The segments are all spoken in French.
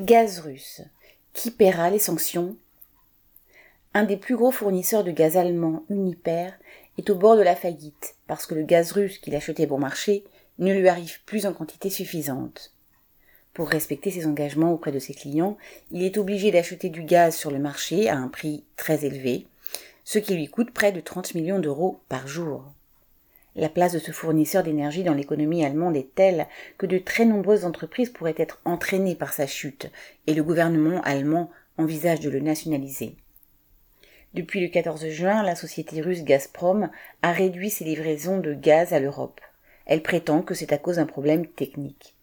Gaz russe. Qui paiera les sanctions Un des plus gros fournisseurs de gaz allemand, Uniper, est au bord de la faillite parce que le gaz russe qu'il achetait bon marché ne lui arrive plus en quantité suffisante. Pour respecter ses engagements auprès de ses clients, il est obligé d'acheter du gaz sur le marché à un prix très élevé, ce qui lui coûte près de 30 millions d'euros par jour. La place de ce fournisseur d'énergie dans l'économie allemande est telle que de très nombreuses entreprises pourraient être entraînées par sa chute, et le gouvernement allemand envisage de le nationaliser. Depuis le 14 juin, la société russe Gazprom a réduit ses livraisons de gaz à l'Europe. Elle prétend que c'est à cause d'un problème technique.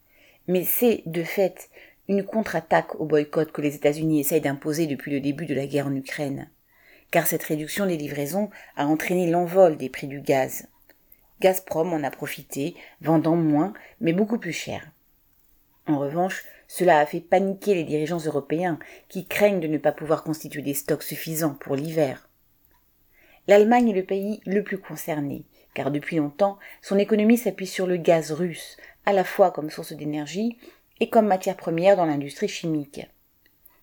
Mais c'est, de fait, une contre-attaque au boycott que les États-Unis essayent d'imposer depuis le début de la guerre en Ukraine car cette réduction des livraisons a entraîné l'envol des prix du gaz. Gazprom en a profité, vendant moins, mais beaucoup plus cher. En revanche, cela a fait paniquer les dirigeants européens, qui craignent de ne pas pouvoir constituer des stocks suffisants pour l'hiver. L'Allemagne est le pays le plus concerné, car depuis longtemps, son économie s'appuie sur le gaz russe, à la fois comme source d'énergie et comme matière première dans l'industrie chimique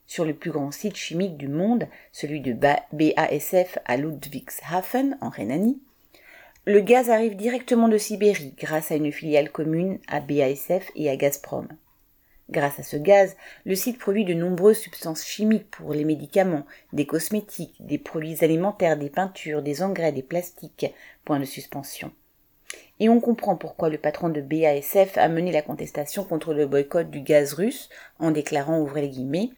sur le plus grand site chimique du monde, celui de BASF à Ludwigshafen en Rhénanie. Le gaz arrive directement de Sibérie grâce à une filiale commune à BASF et à Gazprom. Grâce à ce gaz, le site produit de nombreuses substances chimiques pour les médicaments, des cosmétiques, des produits alimentaires, des peintures, des engrais, des plastiques. Point de suspension. Et on comprend pourquoi le patron de BASF a mené la contestation contre le boycott du gaz russe en déclarant, ouvrez les guillemets,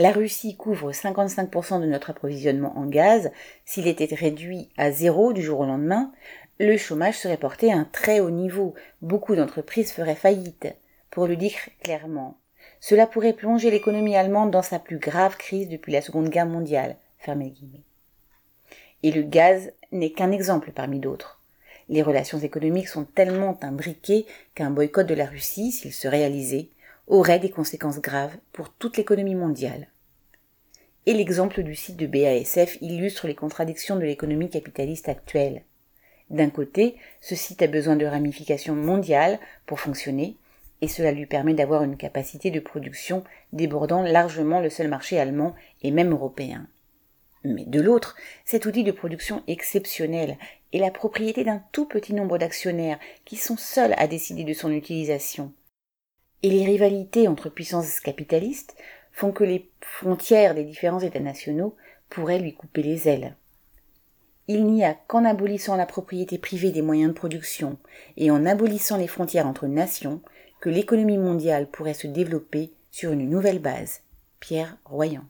la Russie couvre 55% de notre approvisionnement en gaz. S'il était réduit à zéro du jour au lendemain, le chômage serait porté à un très haut niveau. Beaucoup d'entreprises feraient faillite. Pour le dire clairement, cela pourrait plonger l'économie allemande dans sa plus grave crise depuis la Seconde Guerre mondiale. Et le gaz n'est qu'un exemple parmi d'autres. Les relations économiques sont tellement imbriquées qu'un boycott de la Russie, s'il se réalisait, aurait des conséquences graves pour toute l'économie mondiale. Et l'exemple du site de BASF illustre les contradictions de l'économie capitaliste actuelle. D'un côté, ce site a besoin de ramifications mondiales pour fonctionner, et cela lui permet d'avoir une capacité de production débordant largement le seul marché allemand et même européen. Mais de l'autre, cet outil de production exceptionnel est la propriété d'un tout petit nombre d'actionnaires qui sont seuls à décider de son utilisation et les rivalités entre puissances capitalistes font que les frontières des différents États nationaux pourraient lui couper les ailes. Il n'y a qu'en abolissant la propriété privée des moyens de production et en abolissant les frontières entre nations que l'économie mondiale pourrait se développer sur une nouvelle base. Pierre Royan.